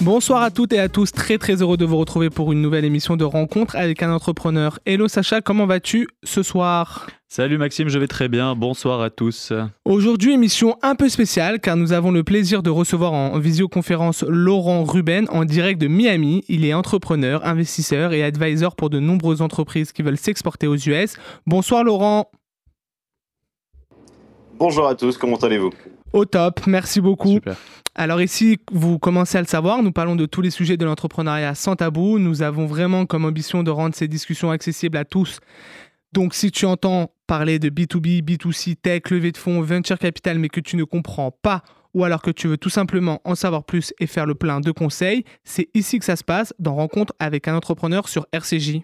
Bonsoir à toutes et à tous, très très heureux de vous retrouver pour une nouvelle émission de rencontre avec un entrepreneur. Hello Sacha, comment vas-tu ce soir? Salut Maxime, je vais très bien, bonsoir à tous. Aujourd'hui, émission un peu spéciale car nous avons le plaisir de recevoir en visioconférence Laurent Ruben en direct de Miami. Il est entrepreneur, investisseur et advisor pour de nombreuses entreprises qui veulent s'exporter aux US. Bonsoir Laurent. Bonjour à tous, comment allez-vous? Au top, merci beaucoup. Super. Alors ici, vous commencez à le savoir, nous parlons de tous les sujets de l'entrepreneuriat sans tabou. Nous avons vraiment comme ambition de rendre ces discussions accessibles à tous. Donc si tu entends parler de B2B, B2C, tech, levée de fonds, venture capital, mais que tu ne comprends pas ou alors que tu veux tout simplement en savoir plus et faire le plein de conseils, c'est ici que ça se passe dans Rencontre avec un entrepreneur sur RCJ.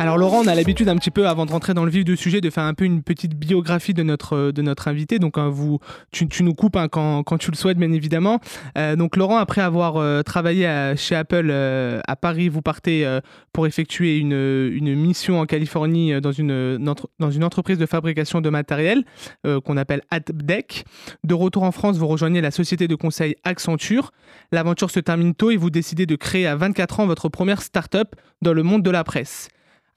Alors Laurent, on a l'habitude un petit peu, avant de rentrer dans le vif du sujet, de faire un peu une petite biographie de notre, de notre invité. Donc hein, vous, tu, nous coupes hein, quand, tu le souhaites, bien évidemment. Euh, donc Laurent, après avoir euh, travaillé chez Apple euh, à Paris, vous partez pour effectuer une, mission en Californie dans une, dans une entreprise de fabrication de matériel qu'on appelle AdDeck. De retour en France, vous rejoignez la société de conseil Accenture. L'aventure se termine tôt et vous décidez de créer à 24 ans votre première start-up dans le monde de la presse.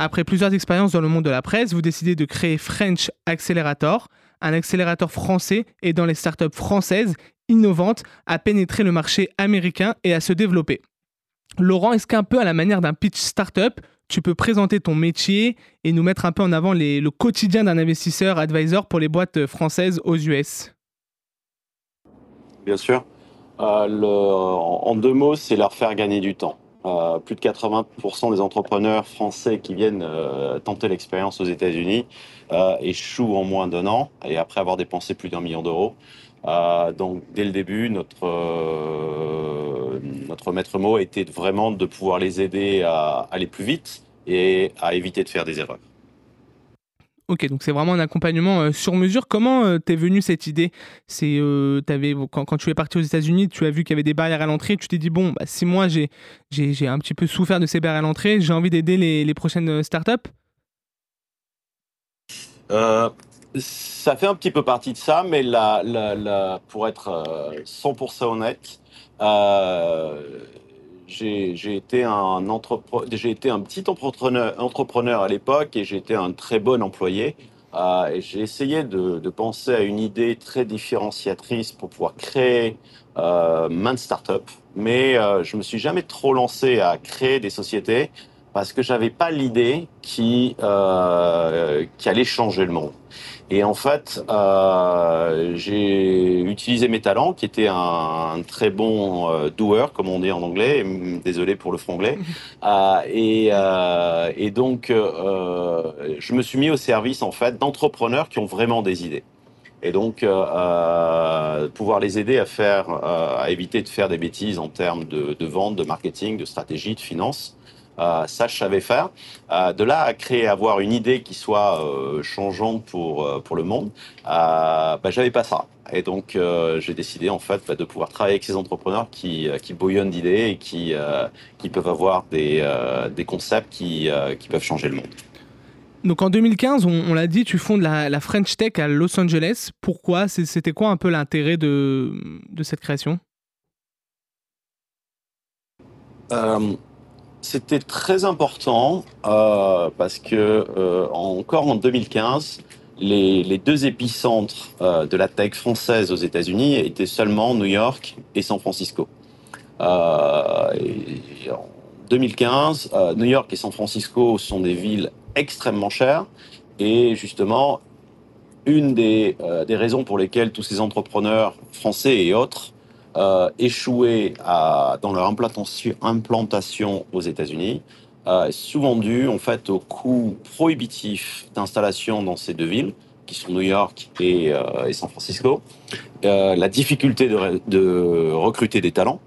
Après plusieurs expériences dans le monde de la presse, vous décidez de créer French Accelerator, un accélérateur français aidant les startups françaises innovantes à pénétrer le marché américain et à se développer. Laurent, est-ce qu'un peu à la manière d'un pitch startup, tu peux présenter ton métier et nous mettre un peu en avant le quotidien d'un investisseur advisor pour les boîtes françaises aux US Bien sûr. Euh, en deux mots, c'est leur faire gagner du temps. Euh, plus de 80% des entrepreneurs français qui viennent euh, tenter l'expérience aux États-Unis euh, échouent en moins d'un an et après avoir dépensé plus d'un million d'euros. donc dès le début, notre, notre maître mot était vraiment de pouvoir les aider à aller plus vite et à éviter de faire des erreurs. Ok, donc c'est vraiment un accompagnement euh, sur mesure. Comment euh, t'es venu cette idée? C'est euh, quand, quand, tu es parti aux États-Unis, tu as vu qu'il y avait des barrières à l'entrée. Tu t'es dit bon, bah, si moi j'ai j'ai un petit peu souffert de ces barrières à l'entrée, j'ai envie d'aider les, les, prochaines startups? ça fait un petit peu partie de ça, mais la, pour être 100% honnête, j'ai été un petit entrepreneur, à l'époque et j'ai été un très bon employé. Euh, j'ai essayé de, penser à une idée très différenciatrice pour pouvoir créer euh, maintes startups, mais euh, je me suis jamais trop lancé à créer des sociétés parce que j'avais pas l'idée qui euh, qui allait changer le monde. Et en fait, euh, j'ai utilisé mes talents, qui étaient un, très bon euh, doer, comme on dit en anglais. Désolé pour le franglais. Euh, et, euh, et, donc, euh, je me suis mis au service en fait d'entrepreneurs qui ont vraiment des idées. Et donc, pouvoir les aider à faire, à éviter de faire des bêtises en termes de, de vente, de marketing, de stratégie, de finance. Euh, ça, je savais faire. Euh, de là à créer, avoir une idée qui soit euh, changeante pour pour le monde, bah, j'avais pas ça. Et donc, j'ai décidé en fait bah, de pouvoir travailler avec ces entrepreneurs qui qui bouillonnent d'idées et qui qui peuvent avoir des des concepts qui qui peuvent changer le monde. Donc en 2015, on, l'a dit, tu fondes la, la, French Tech à Los Angeles. Pourquoi? C'était quoi un peu l'intérêt de, de cette création? C'était très important euh, parce que euh, encore en 2015, les, les deux épicentres euh, de la tech française aux États-Unis étaient seulement New York et San Francisco. Euh, et en 2015, euh, New York et San Francisco sont des villes extrêmement chères et justement une des, des raisons pour lesquelles tous ces entrepreneurs français et autres euh, échoué à, dans leur implantation, aux États-Unis, euh, souvent dû en fait au coût prohibitif d'installation dans ces deux villes, qui sont New York et, euh, et San Francisco, euh, la difficulté de, de, recruter des talents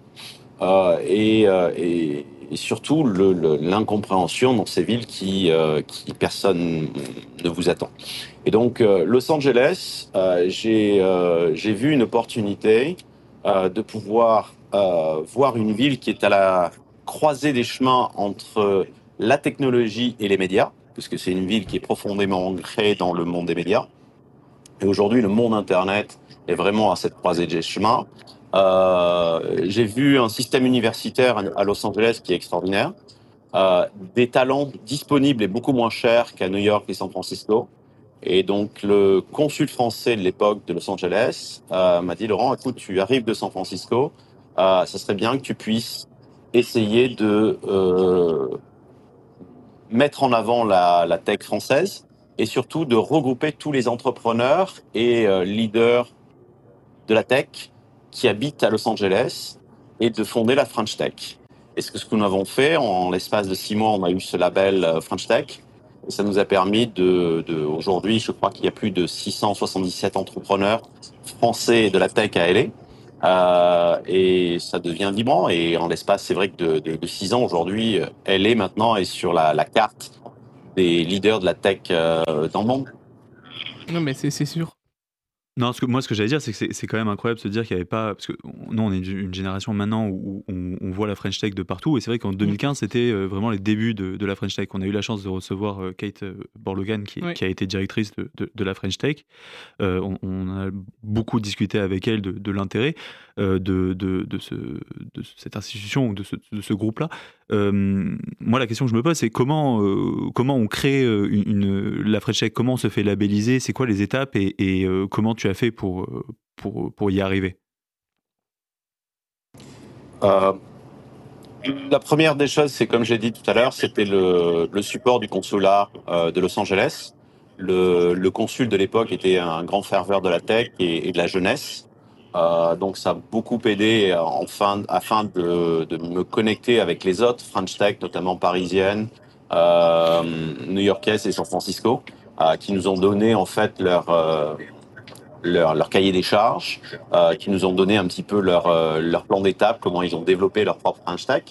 euh, et, euh, et, et, surtout l'incompréhension dans ces villes qui, qui personne ne vous attend. Et donc Los Angeles, j'ai vu une opportunité euh, de pouvoir voir une ville qui est à la croisée des chemins entre la technologie et les médias, puisque c'est une ville qui est profondément ancrée dans le monde des médias. Et aujourd'hui, le monde Internet est vraiment à cette croisée des chemins. Euh, j'ai vu un système universitaire à Los Angeles qui est extraordinaire, euh, des talents disponibles et beaucoup moins chers qu'à New York et San Francisco. Et donc le consul français de l'époque de Los Angeles euh, m'a dit Laurent, écoute, tu arrives de San Francisco, euh, ça serait bien que tu puisses essayer de euh, mettre en avant la, la, tech française et surtout de regrouper tous les entrepreneurs et euh, leaders de la tech qui habitent à Los Angeles et de fonder la French Tech. Et ce que, ce que nous avons fait, en l'espace de six mois, on a eu ce label euh, French Tech. Et ça nous a permis de, de aujourd'hui, je crois qu'il y a plus de 677 entrepreneurs français de la tech à LA. Euh, et ça devient vibrant. Et en l'espace, c'est vrai que de, de, de, six ans aujourd'hui, elle est maintenant est sur la, la, carte des leaders de la tech euh, dans le monde. Non, mais c'est sûr. Non, ce que, moi, ce que j'allais dire, c'est que c'est quand même incroyable de se dire qu'il n'y avait pas. Parce que nous, on est une génération maintenant où on, on voit la French Tech de partout. Et c'est vrai qu'en 2015, c'était euh, vraiment les débuts de, de, la French Tech. On a eu la chance de recevoir euh, Kate Borlogan, qui, oui. qui, a été directrice de, de, de la French Tech. Euh, on, on, a beaucoup discuté avec elle de, l'intérêt euh, de, ce, de cette institution, de ce, groupe-là. Euh, moi, la question que je me pose, c'est comment, euh, comment on crée une, une, la French Tech Comment on se fait labelliser? C'est quoi les étapes? Et, comment tu as fait pour, pour, pour y arriver? La première des choses, c'est comme j'ai dit tout à l'heure, c'était le, le, support du consulat de Los Angeles. Le, consul de l'époque était un grand ferveur de la tech et de la jeunesse. Euh, donc ça a beaucoup aidé enfin, afin de, me connecter avec les autres French Tech, notamment parisiennes, euh, new-yorkaises et San Francisco, euh, qui nous ont donné en fait leur euh, leur, cahier des charges, euh, qui nous ont donné un petit peu leur, euh, leur plan d'étape, comment ils ont développé leur propre French Tech.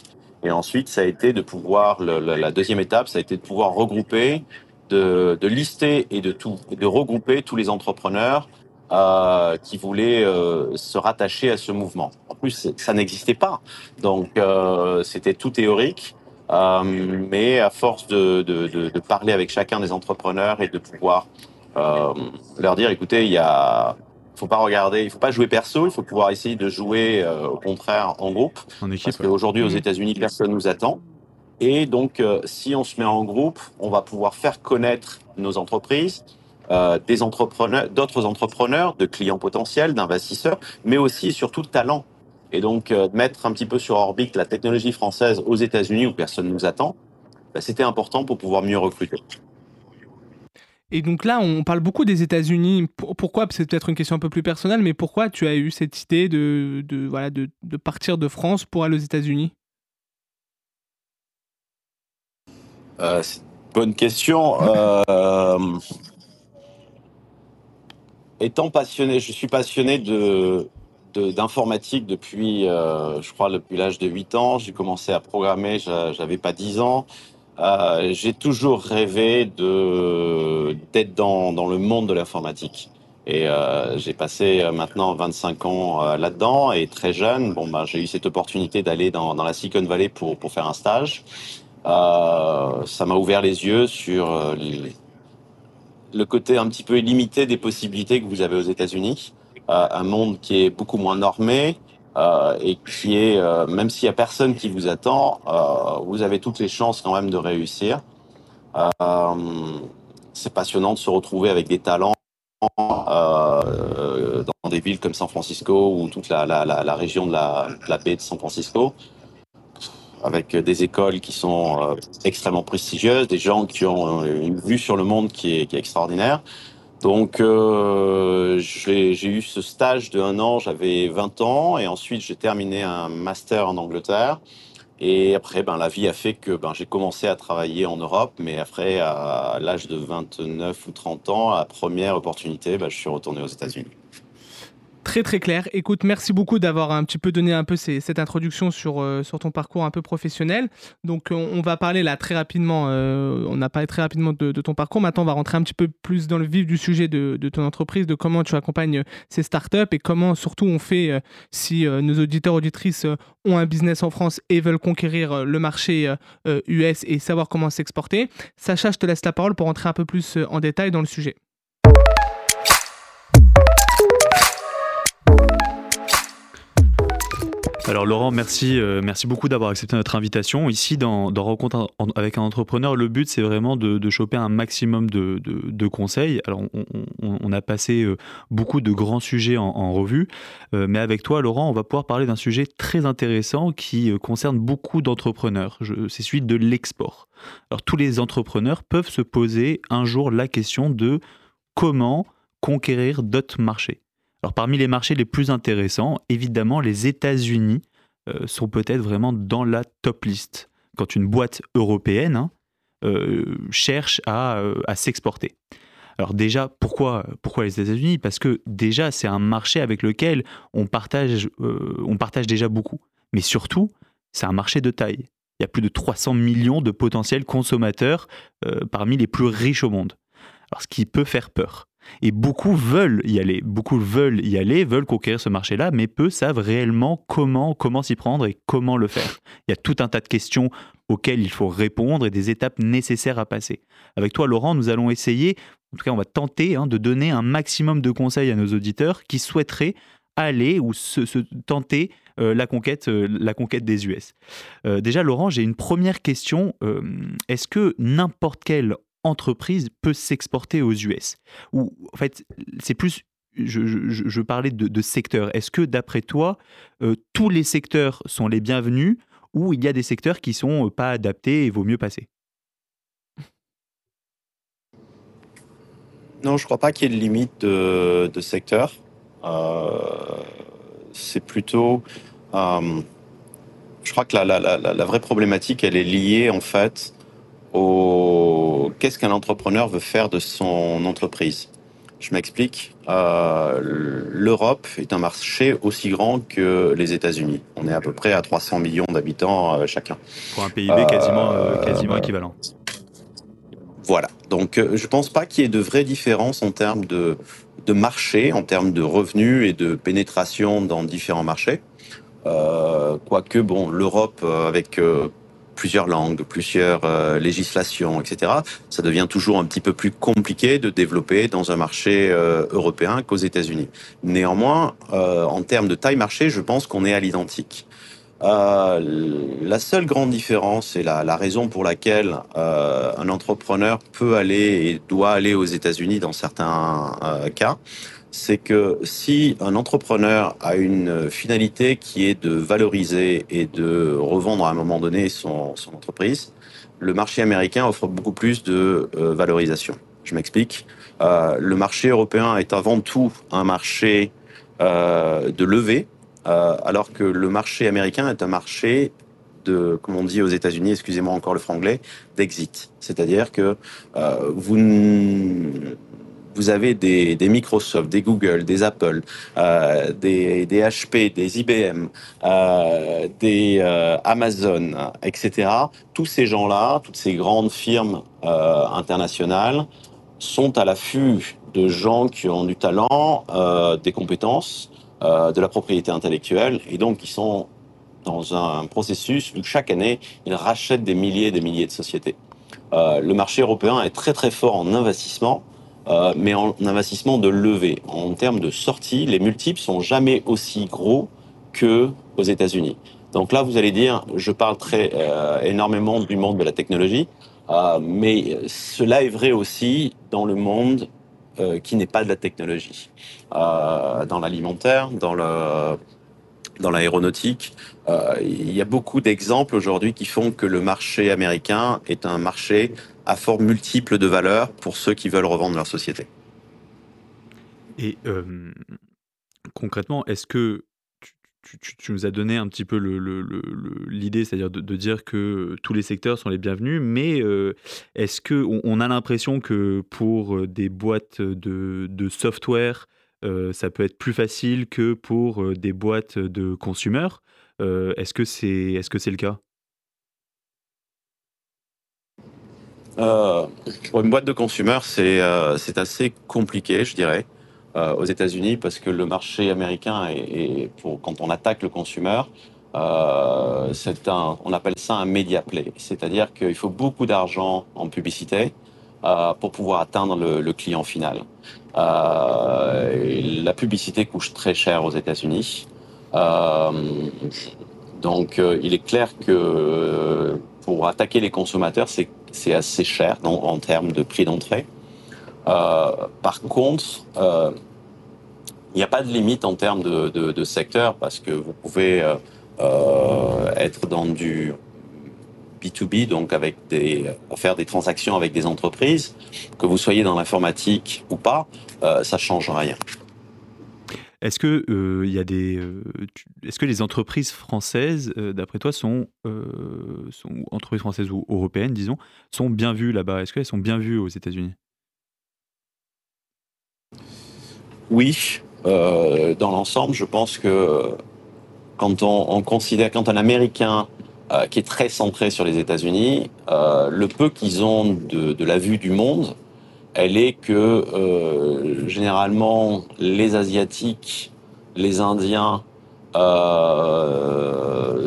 Et ensuite, ça a été de pouvoir, la deuxième étape, ça a été de pouvoir regrouper, de, de lister et de, tout, de regrouper tous les entrepreneurs euh, qui voulaient euh, se rattacher à ce mouvement. En plus, ça n'existait pas. Donc, euh, c'était tout théorique. Euh, mais à force de, de, de, de, parler avec chacun des entrepreneurs et de pouvoir euh, leur dire, écoutez, il y a, faut pas regarder, il faut pas jouer perso, il faut pouvoir essayer de jouer euh, au contraire en groupe, en équipe, parce qu'aujourd'hui aux États-Unis personne nous attend. Et donc, euh, si on se met en groupe, on va pouvoir faire connaître nos entreprises, euh, des entrepreneurs, d'autres entrepreneurs, de clients potentiels, d'investisseurs, mais aussi et surtout de talents. Et donc, euh, mettre un petit peu sur orbite la technologie française aux États-Unis où personne nous attend, bah, c'était important pour pouvoir mieux recruter. Et donc là, on parle beaucoup des États-Unis. Pourquoi? C'est peut-être une question un peu plus personnelle, mais pourquoi tu as eu cette idée de, de voilà, de, de, partir de France pour aller aux États-Unis? Euh, Bonne question. Euh, étant passionné, je suis passionné de d'informatique depuis, euh, je crois, depuis l'âge de 8 ans. J'ai commencé à programmer, j'avais pas 10 ans. Euh, j'ai toujours rêvé de d'être dans, dans le monde de l'informatique. Et euh, j'ai passé euh, maintenant 25 ans euh, là-dedans et très jeune, bon ben j'ai eu cette opportunité d'aller dans, dans la Silicon Valley pour pour faire un stage. Euh, ça m'a ouvert les yeux sur les, le côté un petit peu illimité des possibilités que vous avez aux États-Unis, un monde qui est beaucoup moins normé, euh, et qui est, euh, même s'il y a personne qui vous attend, euh, vous avez toutes les chances quand même de réussir. c'est passionnant de se retrouver avec des talents dans des villes comme San Francisco ou toute la, la, région de la, baie de San Francisco, avec des écoles qui sont extrêmement prestigieuses, des gens qui ont une vue sur le monde qui est, qui est extraordinaire. Donc euh, j'ai eu ce stage de un an, j'avais 20 ans, et ensuite j'ai terminé un master en Angleterre. Et après, ben, la vie a fait que ben, j'ai commencé à travailler en Europe, mais après, à l'âge de 29 ou 30 ans, à la première opportunité, ben, je suis retourné aux États-Unis. Très très clair. Écoute, merci beaucoup d'avoir un petit peu donné un peu cette introduction sur, euh, sur ton parcours un peu professionnel. Donc on, va parler là très rapidement, euh, on a parlé très rapidement de, ton parcours. Maintenant on va rentrer un petit peu plus dans le vif du sujet de, ton entreprise, de comment tu accompagnes ces startups et comment surtout on fait euh, si nos auditeurs auditrices ont un business en France et veulent conquérir le marché US et savoir comment s'exporter. Sacha, je te laisse la parole pour rentrer un peu plus en détail dans le sujet. Alors Laurent, merci, euh, merci beaucoup d'avoir accepté notre invitation. Ici, dans, Rencontre avec un entrepreneur, le but, c'est vraiment de, choper un maximum de, conseils. Alors, on, a passé euh, beaucoup de grands sujets en, revue, euh, mais avec toi, Laurent, on va pouvoir parler d'un sujet très intéressant qui concerne beaucoup d'entrepreneurs. C'est celui de l'export. Alors, tous les entrepreneurs peuvent se poser un jour la question de comment conquérir d'autres marchés. Alors parmi les marchés les plus intéressants, évidemment, les États-Unis euh, sont peut-être vraiment dans la top list quand une boîte européenne hein, euh, cherche euh, à, s'exporter. Alors déjà, pourquoi, pourquoi les États-Unis? Parce que déjà, c'est un marché avec lequel on partage, on partage déjà beaucoup. Mais surtout, c'est un marché de taille. Il y a plus de 300 millions de potentiels consommateurs parmi les plus riches au monde. Alors ce qui peut faire peur. Et beaucoup veulent y aller, beaucoup veulent y aller, veulent conquérir ce marché-là, mais peu savent réellement comment, comment s'y prendre et comment le faire. Il y a tout un tas de questions auxquelles il faut répondre et des étapes nécessaires à passer. Avec toi, Laurent, nous allons essayer, en tout cas, on va tenter hein, de donner un maximum de conseils à nos auditeurs qui souhaiteraient aller ou se, tenter euh, la, conquête, euh, la conquête des US. Euh, déjà, Laurent, j'ai une première question. Est-ce que n'importe quel entreprise peut s'exporter aux US Ou en fait, c'est plus je, parlais de, secteurs. Est-ce que d'après toi, euh, tous les secteurs sont les bienvenus ou il y a des secteurs qui sont euh, pas adaptés et vaut mieux passer? Non, je crois pas qu'il y ait de limite de, secteur. Euh, c'est plutôt. je crois que la, la, vraie problématique, elle est liée en fait au qu'est-ce qu'un entrepreneur veut faire de son entreprise? Je m'explique. Euh, L'Europe est un marché aussi grand que les États-Unis. On est à peu près à 300 millions d'habitants euh, chacun. Pour un PIB quasiment, euh, quasiment équivalent. Voilà. Donc, je ne pense pas qu'il y ait de vraies différences en termes de, de marché, en termes de revenus et de pénétration dans différents marchés. quoique, bon, l'Europe, avec plusieurs langues, plusieurs euh, législations, etc., ça devient toujours un petit peu plus compliqué de développer dans un marché euh, européen qu'aux États-Unis. Néanmoins, euh, en termes de taille marché, je pense qu'on est à l'identique. la seule grande différence et la, la raison pour laquelle un entrepreneur peut aller et doit aller aux États-Unis dans certains cas, c'est que si un entrepreneur a une finalité qui est de valoriser et de revendre à un moment donné son, entreprise, le marché américain offre beaucoup plus de euh, valorisation. Je m'explique. Euh, le marché européen est avant tout un marché euh, de levée, alors que le marché américain est un marché de, comme on dit aux États-Unis, excusez-moi encore le franglais, d'exit. C'est-à-dire que vous vous avez des, Microsoft, des Google, des Apple, euh, des, HP, des IBM, euh, des euh, Amazon, etc. Tous ces gens-là, toutes ces grandes firmes euh, internationales sont à l'affût de gens qui ont du talent, euh, des compétences, euh, de la propriété intellectuelle, et donc qui sont dans un processus où chaque année, ils rachètent des milliers et des milliers de sociétés. le marché européen est très très fort en investissement. Euh, mais en investissement de levée. En termes de sortie, les multiples sont jamais aussi gros que aux États-Unis. Donc là, vous allez dire, je parle très euh, énormément du monde de la technologie, euh, mais cela est vrai aussi dans le monde qui n'est pas de la technologie, dans l'alimentaire, dans l'aéronautique. il y a beaucoup d'exemples aujourd'hui qui font que le marché américain est un marché à forme multiple de valeurs pour ceux qui veulent revendre leur société. Et euh, concrètement, est-ce que tu, nous as donné un petit peu l'idée, c'est-à-dire de, dire que tous les secteurs sont les bienvenus, mais euh, est-ce qu'on on a l'impression que pour des boîtes de, software, ça peut être plus facile que pour des boîtes de consommateurs. est-ce que c'est est -ce c'est le cas? Pour une boîte de consommateurs, c'est assez compliqué, je dirais, aux États-Unis, parce que le marché américain, est, pour, quand on attaque le consommateur, euh, un, on appelle ça un media play, c'est-à-dire qu'il faut beaucoup d'argent en publicité euh, pour pouvoir atteindre le, client final. Euh, la publicité coûte très cher aux États-Unis, euh, donc il est clair que pour attaquer les consommateurs, c'est assez cher en termes de prix d'entrée. par contre, il n'y a pas de limite en termes de, de, secteur parce que vous pouvez euh, être dans du B2B, donc avec des, faire des transactions avec des entreprises, que vous soyez dans l'informatique ou pas, euh, ça change rien. Est-ce que euh, des, est-ce que les entreprises françaises, d'après toi, sont, entreprises françaises ou européennes, disons, sont bien vues là-bas? Est-ce qu'elles sont bien vues aux États-Unis? Oui, dans l'ensemble, je pense que quand on, considère, quand un Américain euh, qui est très centré sur les États-Unis, euh, le peu qu'ils ont de, la vue du monde, elle est que euh, généralement les Asiatiques, les Indiens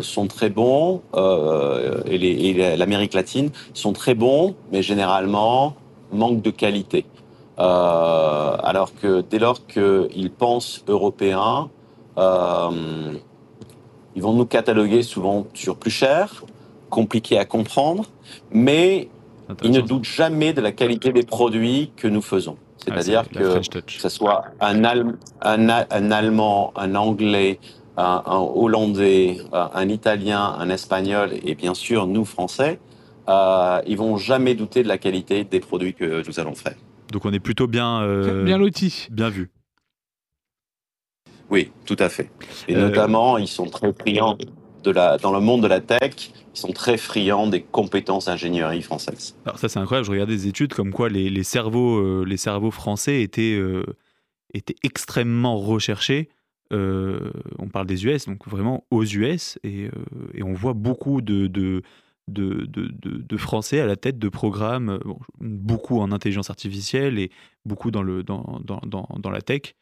sont très bons et l'Amérique latine sont très bons, mais généralement manque de qualité. alors que dès lors qu'ils pensent européens, ils vont nous cataloguer souvent sur plus cher, compliqué à comprendre, mais ils ne doutent jamais de la qualité des produits que nous faisons. C'est-à-dire que, ce soit un, Allemand, un Anglais, un, Hollandais, un Italien, un Espagnol et bien sûr nous Français, euh, ils vont jamais douter de la qualité des produits que nous allons faire. Donc on est plutôt bien, euh, bien loti, bien vu. Oui, tout à fait. Et euh, notamment, ils sont très friands dans le monde de la tech, ils sont très friands des compétences ingénierie françaises. Alors ça, c'est incroyable. Je regardais des études comme quoi les, cerveaux, euh, les cerveaux français étaient, euh, étaient extrêmement recherchés. on parle des US, donc vraiment aux US, et, on voit beaucoup de, de de, de, de, Français à la tête de programmes, beaucoup en intelligence artificielle et beaucoup dans, le, dans, dans, dans, dans la tech.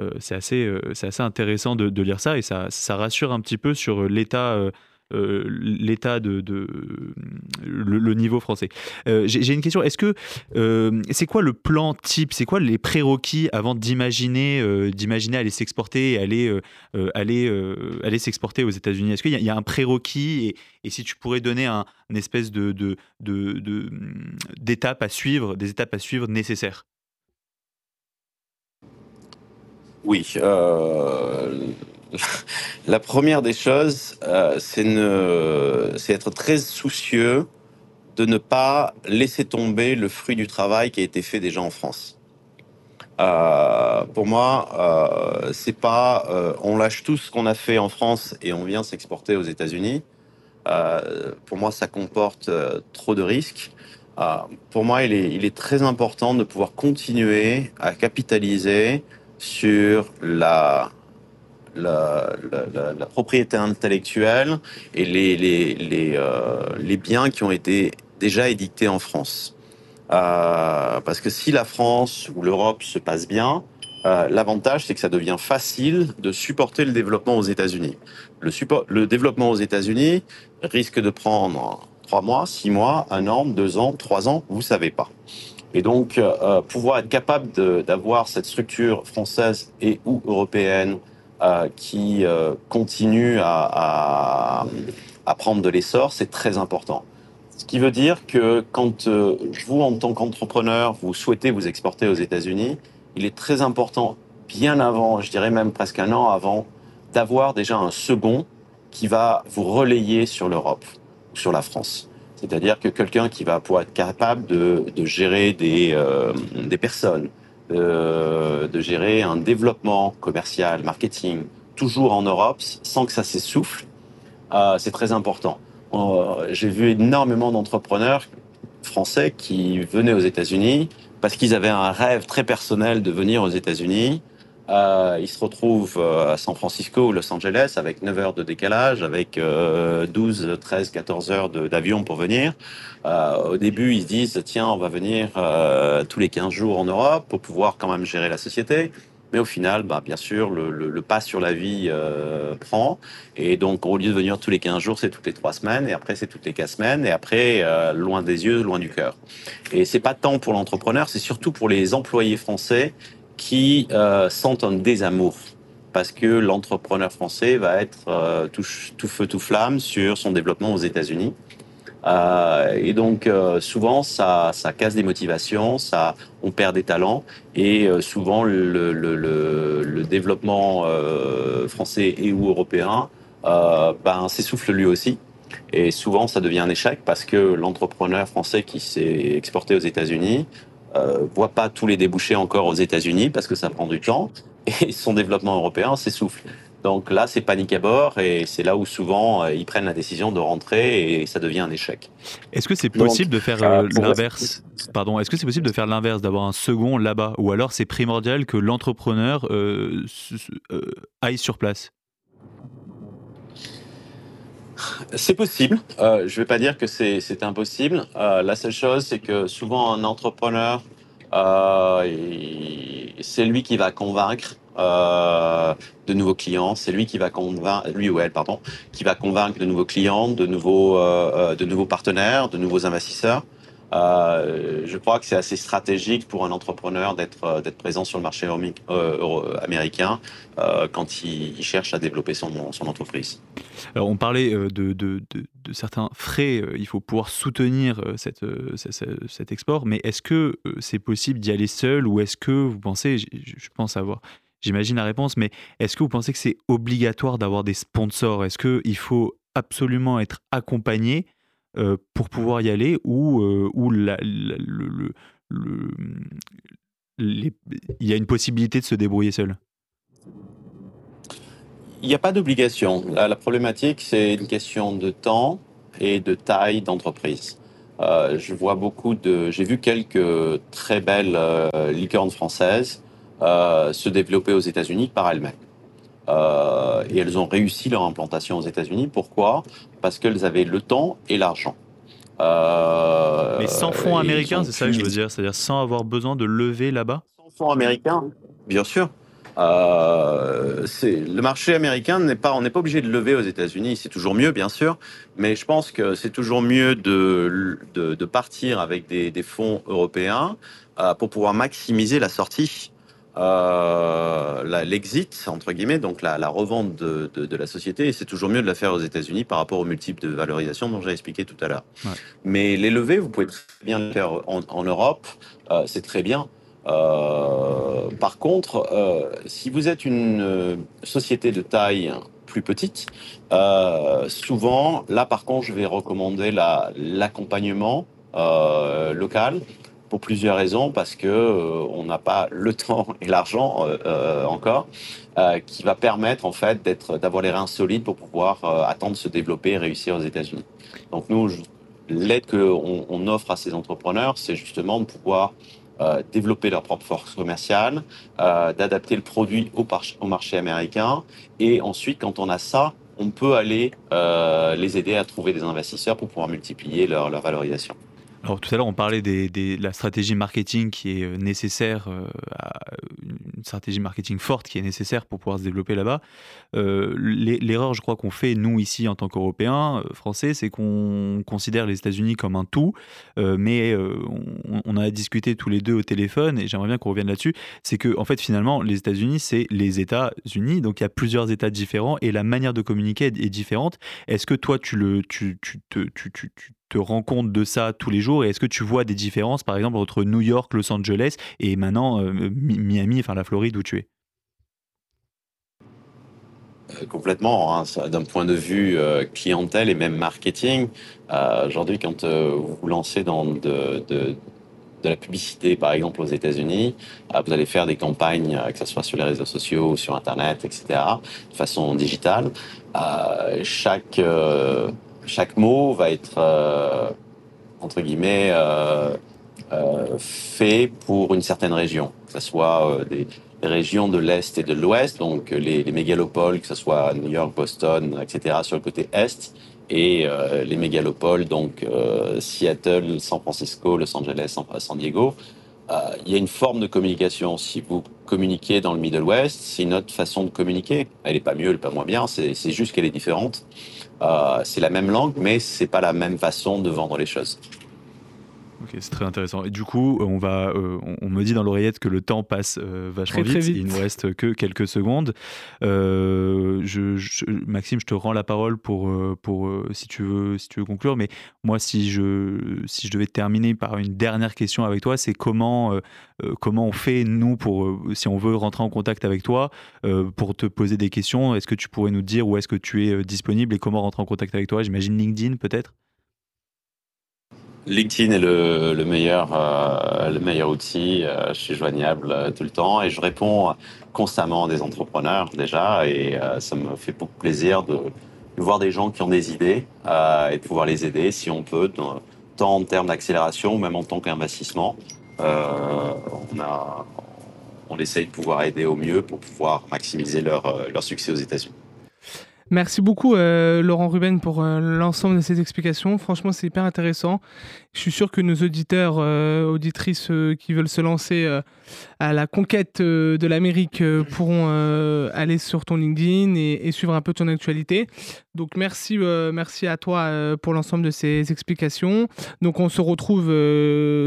Euh, c'est assez, euh, assez intéressant de, lire ça et ça, rassure un petit peu sur l'état. Euh, l'état de, de le, niveau français. J'ai une question. Est-ce que c'est quoi le plan type? C'est quoi les prérequis avant d'imaginer d'imaginer aller s'exporter et aller aller aller s'exporter aux États-Unis? Est-ce qu'il y, a un prérequis et, et, si tu pourrais donner un, une espèce de à suivre, des étapes à suivre nécessaires? Oui. Euh, la première des choses, euh, c'est être très soucieux de ne pas laisser tomber le fruit du travail qui a été fait déjà en France. Euh, pour moi, c'est pas on lâche tout ce qu'on a fait en France et on vient s'exporter aux États-Unis. pour moi, ça comporte trop de risques. pour moi, il est, il est, très important de pouvoir continuer à capitaliser sur la, la, la, propriété intellectuelle et les, les, les, euh, les, biens qui ont été déjà édictés en France. Euh, parce que si la France ou l'Europe se passe bien, euh, l'avantage c'est que ça devient facile de supporter le développement aux États-Unis. Le, le développement aux États-Unis risque de prendre trois mois, six mois, un an, deux ans, trois ans, vous savez pas. Et donc, euh, pouvoir être capable d'avoir cette structure française et ou européenne euh, qui euh, continue à, à, à, prendre de l'essor, c'est très important. Ce qui veut dire que quand euh, vous, en tant qu'entrepreneur, vous souhaitez vous exporter aux États-Unis, il est très important, bien avant, je dirais même presque un an avant, d'avoir déjà un second qui va vous relayer sur l'Europe ou sur la France. C'est-à-dire que quelqu'un qui va pouvoir être capable de, gérer des, euh, personnes, euh, de gérer un développement commercial, marketing, toujours en Europe, sans que ça s'essouffle, euh, c'est très important. J'ai vu énormément d'entrepreneurs français qui venaient aux États-Unis parce qu'ils avaient un rêve très personnel de venir aux États-Unis. Euh, il se retrouve à San Francisco Los Angeles avec 9 heures de décalage, avec 12, 13, 14 heures d'avion pour venir. au début, ils se disent, tiens, on va venir tous les 15 jours en Europe pour pouvoir quand même gérer la société. Mais au final, bah, bien sûr, le, pas sur la vie euh, prend. Et donc, au lieu de venir tous les 15 jours, c'est toutes les 3 semaines. Et après, c'est toutes les 4 semaines. Et après, euh, loin des yeux, loin du cœur. Et c'est pas tant pour l'entrepreneur, c'est surtout pour les employés français qui euh, sentent un désamour. Parce que l'entrepreneur français va être tout, tout feu, tout flamme sur son développement aux États-Unis. Euh, et donc euh, souvent ça, ça casse des motivations, ça, on perd des talents et euh, souvent le, le, le, le développement français et ou européen ben, s'essouffle lui aussi. Et souvent ça devient un échec parce que l'entrepreneur français qui s'est exporté aux États-Unis euh, voit pas tous les débouchés encore aux États-Unis parce que ça prend du temps et son développement européen s'essouffle. Donc là, c'est panique à bord et c'est là où souvent euh, ils prennent la décision de rentrer et ça devient un échec. Est-ce que c'est possible de faire euh, l'inverse Pardon, est-ce que c'est possible de faire l'inverse, d'avoir un second là-bas? Ou alors c'est primordial que l'entrepreneur euh, aille sur place? C'est possible. je ne vais pas dire que c'est impossible. la seule chose, c'est que souvent un entrepreneur, c'est lui qui va convaincre euh, de nouveaux clients. C'est lui qui va convaincre, lui ou elle, pardon, qui va convaincre de nouveaux clients, de nouveaux, euh, euh, de nouveaux partenaires, de nouveaux investisseurs. Je crois que c'est assez stratégique pour un entrepreneur d'être d'être présent sur le marché américain quand il, cherche à développer son, entreprise. Alors on parlait de, certains frais, il faut pouvoir soutenir cette, cet export, mais est-ce que c'est possible d'y aller seul ou est-ce que vous pensez, je pense avoir J'imagine la réponse, mais est-ce que vous pensez que c'est obligatoire d'avoir des sponsors? Est-ce qu'il faut absolument être accompagné euh, pour pouvoir y aller ou, euh, le, il y a une possibilité de se débrouiller seul? Il n'y a pas d'obligation. La, problématique, c'est une question de temps et de taille d'entreprise. Euh, je vois beaucoup de. J'ai vu quelques très belles licornes françaises se développer aux États-Unis par elles-mêmes. Euh, et elles ont réussi leur implantation aux États-Unis. Pourquoi? Parce qu'elles avaient le temps et l'argent. Euh, Mais sans fonds américains, c'est ça que je veux dire, c'est-à-dire sans avoir besoin de lever là-bas? Sans fonds américains, bien sûr. Euh, le marché américain n'est pas, on n'est pas obligé de lever aux États-Unis. C'est toujours mieux, bien sûr, mais je pense que c'est toujours mieux de, de, de, partir avec des, des fonds européens euh, pour pouvoir maximiser la sortie euh, l'exit, entre guillemets, donc la, revente de, la société, et c'est toujours mieux de la faire aux États-Unis par rapport aux multiples de valorisation dont j'ai expliqué tout à l'heure. Mais les levées, vous pouvez très bien le faire en, Europe, euh, c'est très bien. Euh, par contre, si vous êtes une société de taille plus petite, souvent, là par contre, je vais recommander l'accompagnement local pour plusieurs raisons, parce que euh, on n'a pas le temps et l'argent euh, euh, encore, qui va permettre en fait d'être, d'avoir les reins solides pour pouvoir attendre de se développer et réussir aux États-Unis. Donc nous, l'aide qu'on on offre à ces entrepreneurs, c'est justement de pouvoir développer leur propre force commerciale, d'adapter le produit au, au, marché américain, et ensuite, quand on a ça, on peut aller les aider à trouver des investisseurs pour pouvoir multiplier leur, leur valorisation. Alors tout à l'heure, on parlait de la stratégie marketing qui est euh, nécessaire, euh, une stratégie marketing forte qui est nécessaire pour pouvoir se développer là-bas. Euh, l'erreur, je crois, qu'on fait, nous, ici, en tant qu'Européens, Français, c'est qu'on considère les États-Unis comme un tout, mais on, on, a discuté tous les deux au téléphone, et j'aimerais bien qu'on revienne là-dessus, c'est que, en fait, finalement, les États-Unis, c'est les États-Unis, donc il y a plusieurs États différents, et la manière de communiquer est, différente. Est-ce que toi, tu le... Tu, tu, tu, tu te rends compte de ça tous les jours Et est-ce que tu vois des différences, par exemple, entre New York, Los Angeles et maintenant euh, Miami, enfin la Floride où tu es? Euh, Complètement, hein, d'un point de vue euh, clientèle et même marketing. Aujourd'hui, quand vous vous lancez dans de, de, la publicité, par exemple aux États-Unis, vous allez faire des campagnes, que ce soit sur les réseaux sociaux, sur Internet, etc., de façon digitale. chaque chaque mot va être, euh, entre guillemets, euh, fait pour une certaine région, que ce soit des, régions de l'Est et de l'Ouest, donc les, les, mégalopoles, que ce soit New York, Boston, etc., sur le côté Est, et les mégalopoles, donc Seattle, San Francisco, Los Angeles, San Diego, euh, il y a une forme de communication. Si vous communiquez dans le Middle West, c'est une autre façon de communiquer. Elle n'est pas mieux, elle n'est pas moins bien, c'est juste qu'elle est différente. Euh, c'est la même langue, mais c'est pas la même façon de vendre les choses. Ok, c'est très intéressant. Et du coup, on, va, euh, on, me dit dans l'oreillette que le temps passe euh, vachement vite. Il ne reste que quelques secondes. Euh, je, Maxime, je te rends la parole pour, pour si, tu veux, si tu veux conclure. Mais moi, si je, si je devais terminer par une dernière question avec toi, c'est comment, comment on fait, nous, pour, si on veut rentrer en contact avec toi, pour te poser des questions Est-ce que tu pourrais nous dire où est-ce que tu es disponible et comment rentrer en contact avec toi? J'imagine LinkedIn peut-être? LinkedIn est le, meilleur, euh, le meilleur outil. Euh, je suis joignable euh, tout le temps et je réponds constamment à des entrepreneurs déjà et ça me fait beaucoup plaisir de, voir des gens qui ont des idées et de pouvoir les aider si on peut, tant en termes d'accélération, même en tant qu'investissement. on, a, on essaye de pouvoir aider au mieux pour pouvoir maximiser leur, leur succès aux États-Unis. Merci beaucoup, euh, Laurent Ruben, pour euh, l'ensemble de ces explications. Franchement, c'est hyper intéressant. Je suis sûr que nos auditeurs, euh, auditrices qui veulent se lancer à la conquête de l'Amérique pourront aller sur ton LinkedIn et, et, suivre un peu ton actualité. Donc, merci, merci à toi pour l'ensemble de ces explications. Donc, on se retrouve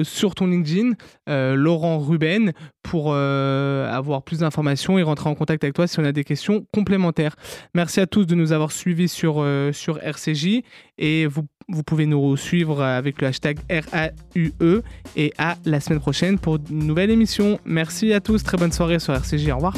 sur ton LinkedIn, Laurent Ruben, pour avoir plus d'informations et rentrer en contact avec toi si on a des questions complémentaires. Merci à tous de nous avoir suivis sur, euh, RCJ et vous, vous pouvez nous suivre avec le hashtag RAUE et à la semaine prochaine pour une nouvelle émission. Merci à tous, très bonne soirée sur RCJ, au revoir.